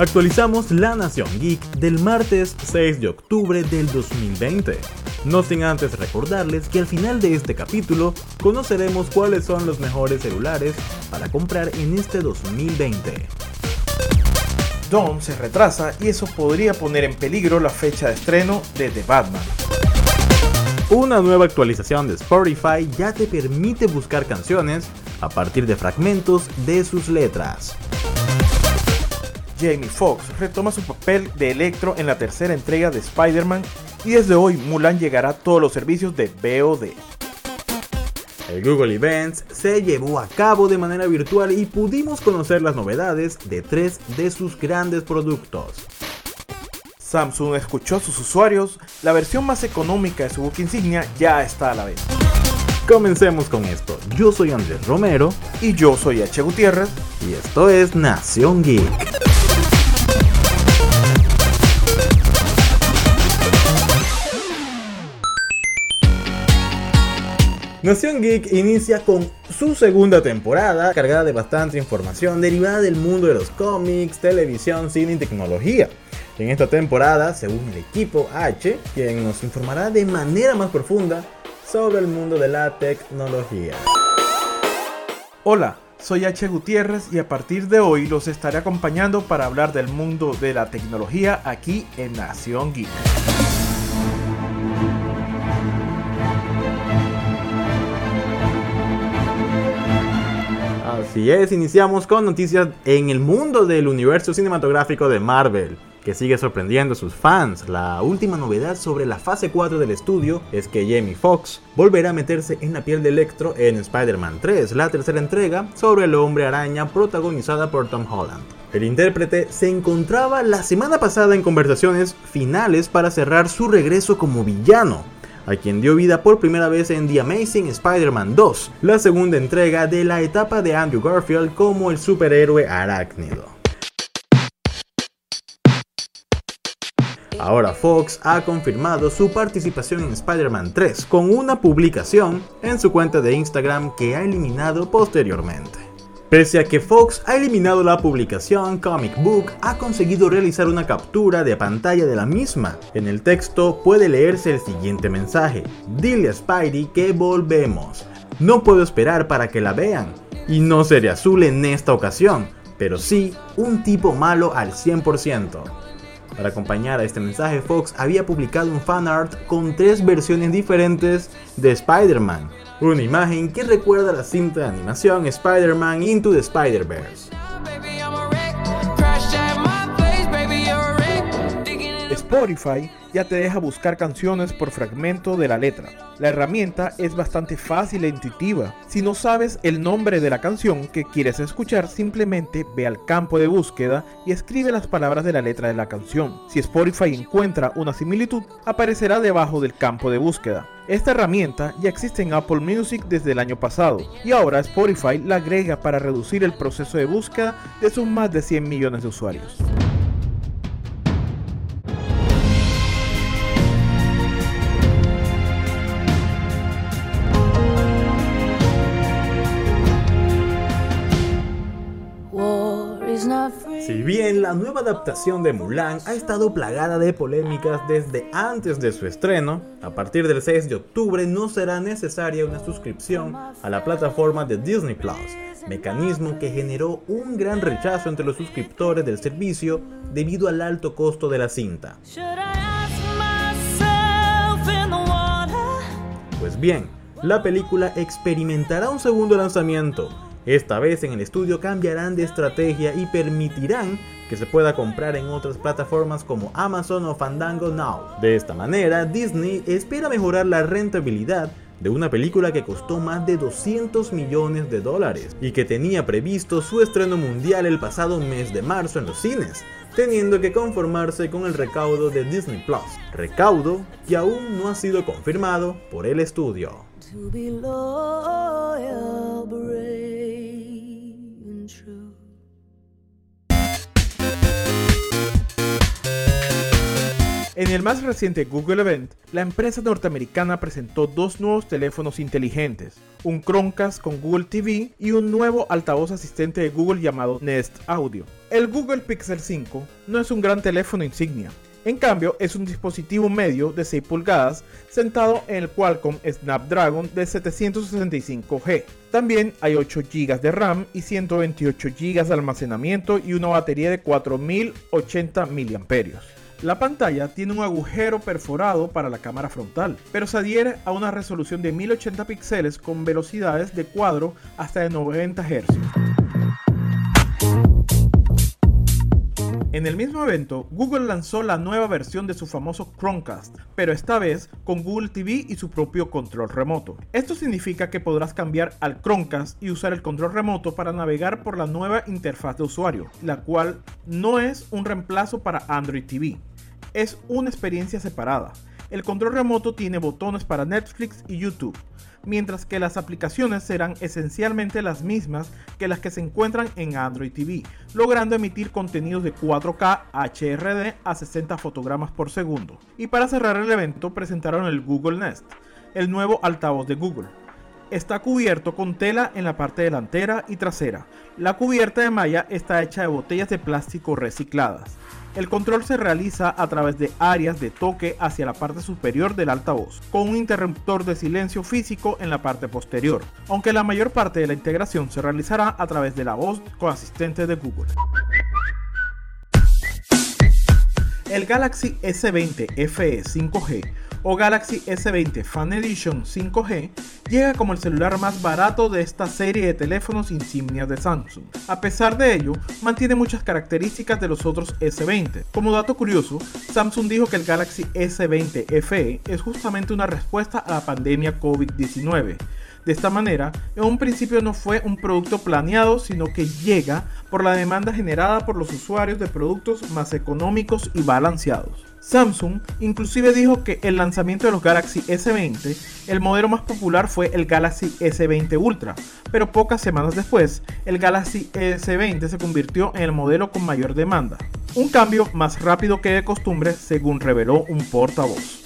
Actualizamos la Nación Geek del martes 6 de octubre del 2020. No sin antes recordarles que al final de este capítulo conoceremos cuáles son los mejores celulares para comprar en este 2020. Dawn se retrasa y eso podría poner en peligro la fecha de estreno de The Batman. Una nueva actualización de Spotify ya te permite buscar canciones a partir de fragmentos de sus letras. Jamie Foxx retoma su papel de Electro en la tercera entrega de Spider-Man y desde hoy Mulan llegará a todos los servicios de VOD. El Google Events se llevó a cabo de manera virtual y pudimos conocer las novedades de tres de sus grandes productos. Samsung escuchó a sus usuarios, la versión más económica de su book insignia ya está a la venta. Comencemos con esto. Yo soy Andrés Romero y yo soy H. Gutiérrez y esto es Nación Geek. Nación Geek inicia con su segunda temporada, cargada de bastante información derivada del mundo de los cómics, televisión, cine y tecnología. En esta temporada se une el equipo H, quien nos informará de manera más profunda sobre el mundo de la tecnología. Hola, soy H. Gutiérrez y a partir de hoy los estaré acompañando para hablar del mundo de la tecnología aquí en Nación Geek. Así es, iniciamos con noticias en el mundo del universo cinematográfico de Marvel que sigue sorprendiendo a sus fans. La última novedad sobre la fase 4 del estudio es que Jamie Foxx volverá a meterse en la piel de Electro en Spider-Man 3, la tercera entrega sobre el hombre araña protagonizada por Tom Holland. El intérprete se encontraba la semana pasada en conversaciones finales para cerrar su regreso como villano, a quien dio vida por primera vez en The Amazing Spider-Man 2, la segunda entrega de la etapa de Andrew Garfield como el superhéroe arácnido. Ahora Fox ha confirmado su participación en Spider-Man 3 con una publicación en su cuenta de Instagram que ha eliminado posteriormente. Pese a que Fox ha eliminado la publicación, Comic Book ha conseguido realizar una captura de pantalla de la misma. En el texto puede leerse el siguiente mensaje. Dile a Spidey que volvemos. No puedo esperar para que la vean. Y no seré azul en esta ocasión, pero sí un tipo malo al 100%. Para acompañar a este mensaje, Fox había publicado un fanart con tres versiones diferentes de Spider-Man, una imagen que recuerda la cinta de animación Spider-Man Into the Spider-Verse. Spotify ya te deja buscar canciones por fragmento de la letra. La herramienta es bastante fácil e intuitiva. Si no sabes el nombre de la canción que quieres escuchar, simplemente ve al campo de búsqueda y escribe las palabras de la letra de la canción. Si Spotify encuentra una similitud, aparecerá debajo del campo de búsqueda. Esta herramienta ya existe en Apple Music desde el año pasado y ahora Spotify la agrega para reducir el proceso de búsqueda de sus más de 100 millones de usuarios. Si bien la nueva adaptación de Mulan ha estado plagada de polémicas desde antes de su estreno, a partir del 6 de octubre no será necesaria una suscripción a la plataforma de Disney Plus, mecanismo que generó un gran rechazo entre los suscriptores del servicio debido al alto costo de la cinta. Pues bien, la película experimentará un segundo lanzamiento esta vez en el estudio cambiarán de estrategia y permitirán que se pueda comprar en otras plataformas como Amazon o Fandango Now. De esta manera, Disney espera mejorar la rentabilidad de una película que costó más de 200 millones de dólares y que tenía previsto su estreno mundial el pasado mes de marzo en los cines, teniendo que conformarse con el recaudo de Disney Plus, recaudo que aún no ha sido confirmado por el estudio. En el más reciente Google Event, la empresa norteamericana presentó dos nuevos teléfonos inteligentes, un Chromecast con Google TV y un nuevo altavoz asistente de Google llamado Nest Audio. El Google Pixel 5 no es un gran teléfono insignia, en cambio, es un dispositivo medio de 6 pulgadas sentado en el Qualcomm Snapdragon de 765G. También hay 8 GB de RAM y 128 GB de almacenamiento y una batería de 4080 mAh. La pantalla tiene un agujero perforado para la cámara frontal, pero se adhiere a una resolución de 1080 píxeles con velocidades de cuadro hasta de 90 Hz. En el mismo evento, Google lanzó la nueva versión de su famoso Chromecast, pero esta vez con Google TV y su propio control remoto. Esto significa que podrás cambiar al Chromecast y usar el control remoto para navegar por la nueva interfaz de usuario, la cual no es un reemplazo para Android TV, es una experiencia separada. El control remoto tiene botones para Netflix y YouTube, mientras que las aplicaciones serán esencialmente las mismas que las que se encuentran en Android TV, logrando emitir contenidos de 4K HRD a 60 fotogramas por segundo. Y para cerrar el evento presentaron el Google Nest, el nuevo altavoz de Google. Está cubierto con tela en la parte delantera y trasera. La cubierta de malla está hecha de botellas de plástico recicladas. El control se realiza a través de áreas de toque hacia la parte superior del altavoz, con un interruptor de silencio físico en la parte posterior, aunque la mayor parte de la integración se realizará a través de la voz con asistente de Google. El Galaxy S20 FE 5G o Galaxy S20 Fan Edition 5G llega como el celular más barato de esta serie de teléfonos insignia de Samsung. A pesar de ello, mantiene muchas características de los otros S20. Como dato curioso, Samsung dijo que el Galaxy S20 FE es justamente una respuesta a la pandemia COVID-19 de esta manera, en un principio no fue un producto planeado, sino que llega por la demanda generada por los usuarios de productos más económicos y balanceados. Samsung inclusive dijo que el lanzamiento de los Galaxy S20, el modelo más popular fue el Galaxy S20 Ultra, pero pocas semanas después, el Galaxy S20 se convirtió en el modelo con mayor demanda. Un cambio más rápido que de costumbre, según reveló un portavoz.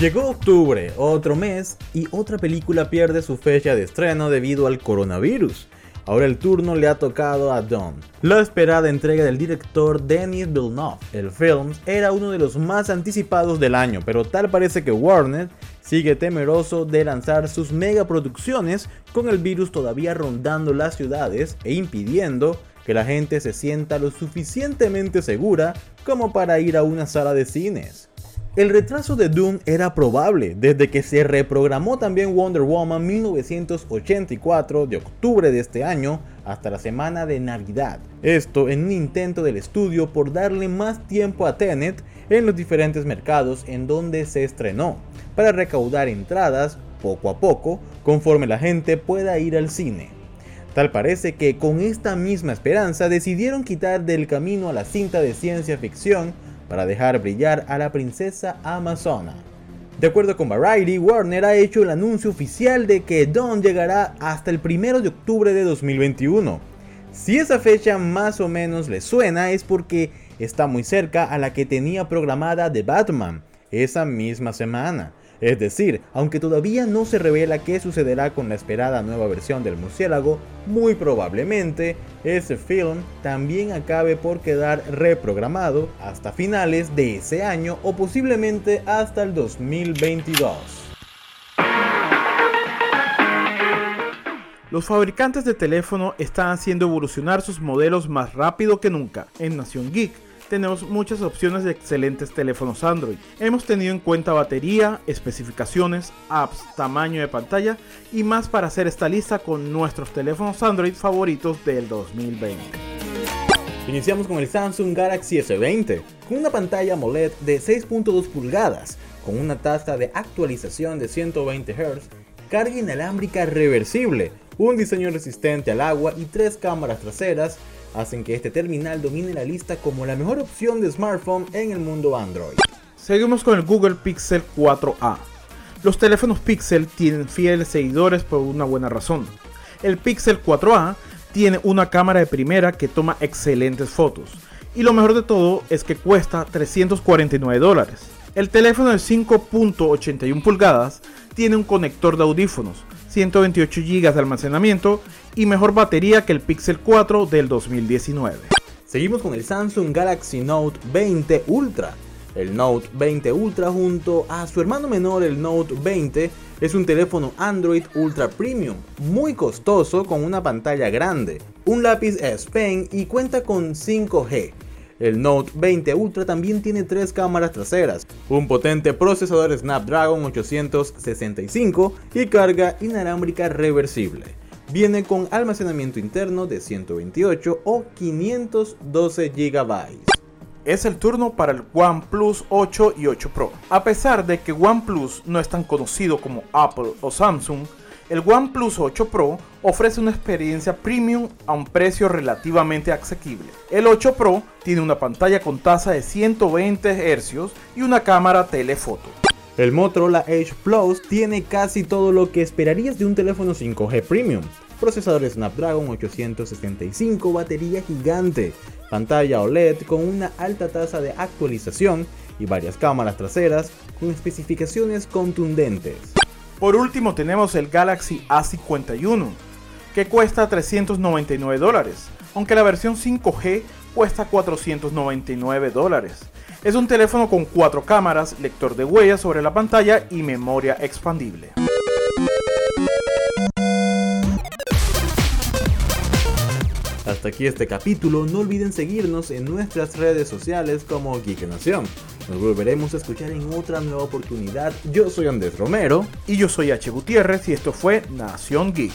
Llegó octubre, otro mes, y otra película pierde su fecha de estreno debido al coronavirus. Ahora el turno le ha tocado a Dawn, la esperada entrega del director Denis Villeneuve. El film era uno de los más anticipados del año, pero tal parece que Warner sigue temeroso de lanzar sus megaproducciones con el virus todavía rondando las ciudades e impidiendo que la gente se sienta lo suficientemente segura como para ir a una sala de cines. El retraso de Doom era probable desde que se reprogramó también Wonder Woman 1984 de octubre de este año hasta la semana de Navidad. Esto en un intento del estudio por darle más tiempo a Tenet en los diferentes mercados en donde se estrenó, para recaudar entradas poco a poco conforme la gente pueda ir al cine. Tal parece que con esta misma esperanza decidieron quitar del camino a la cinta de ciencia ficción para dejar brillar a la princesa Amazona. De acuerdo con Variety, Warner ha hecho el anuncio oficial de que Dawn llegará hasta el 1 de octubre de 2021. Si esa fecha más o menos le suena es porque está muy cerca a la que tenía programada The Batman esa misma semana. Es decir, aunque todavía no se revela qué sucederá con la esperada nueva versión del murciélago, muy probablemente ese film también acabe por quedar reprogramado hasta finales de ese año o posiblemente hasta el 2022. Los fabricantes de teléfono están haciendo evolucionar sus modelos más rápido que nunca. En Nación Geek tenemos muchas opciones de excelentes teléfonos Android. Hemos tenido en cuenta batería, especificaciones, apps, tamaño de pantalla y más para hacer esta lista con nuestros teléfonos Android favoritos del 2020. Iniciamos con el Samsung Galaxy S20, con una pantalla AMOLED de 6.2 pulgadas, con una tasa de actualización de 120 Hz, carga inalámbrica reversible, un diseño resistente al agua y tres cámaras traseras hacen que este terminal domine la lista como la mejor opción de smartphone en el mundo Android. Seguimos con el Google Pixel 4a. Los teléfonos Pixel tienen fieles seguidores por una buena razón. El Pixel 4a tiene una cámara de primera que toma excelentes fotos. Y lo mejor de todo es que cuesta 349 dólares. El teléfono de 5.81 pulgadas tiene un conector de audífonos, 128 GB de almacenamiento y mejor batería que el Pixel 4 del 2019. Seguimos con el Samsung Galaxy Note 20 Ultra. El Note 20 Ultra junto a su hermano menor el Note 20 es un teléfono Android Ultra Premium, muy costoso con una pantalla grande, un lápiz S Pen y cuenta con 5G. El Note 20 Ultra también tiene tres cámaras traseras, un potente procesador Snapdragon 865 y carga inalámbrica reversible. Viene con almacenamiento interno de 128 o 512 GB es el turno para el OnePlus 8 y 8 Pro. A pesar de que OnePlus no es tan conocido como Apple o Samsung, el OnePlus 8 Pro ofrece una experiencia premium a un precio relativamente asequible. El 8 Pro tiene una pantalla con tasa de 120 Hz y una cámara telefoto. El Motorola Edge Plus tiene casi todo lo que esperarías de un teléfono 5G premium. Procesador Snapdragon 865, batería gigante, pantalla OLED con una alta tasa de actualización y varias cámaras traseras con especificaciones contundentes. Por último tenemos el Galaxy A51, que cuesta 399 dólares, aunque la versión 5G cuesta 499 dólares. Es un teléfono con cuatro cámaras, lector de huellas sobre la pantalla y memoria expandible. Hasta aquí este capítulo, no olviden seguirnos en nuestras redes sociales como Geek Nación. Nos volveremos a escuchar en otra nueva oportunidad. Yo soy Andrés Romero. Y yo soy H. Gutiérrez y esto fue Nación Geek.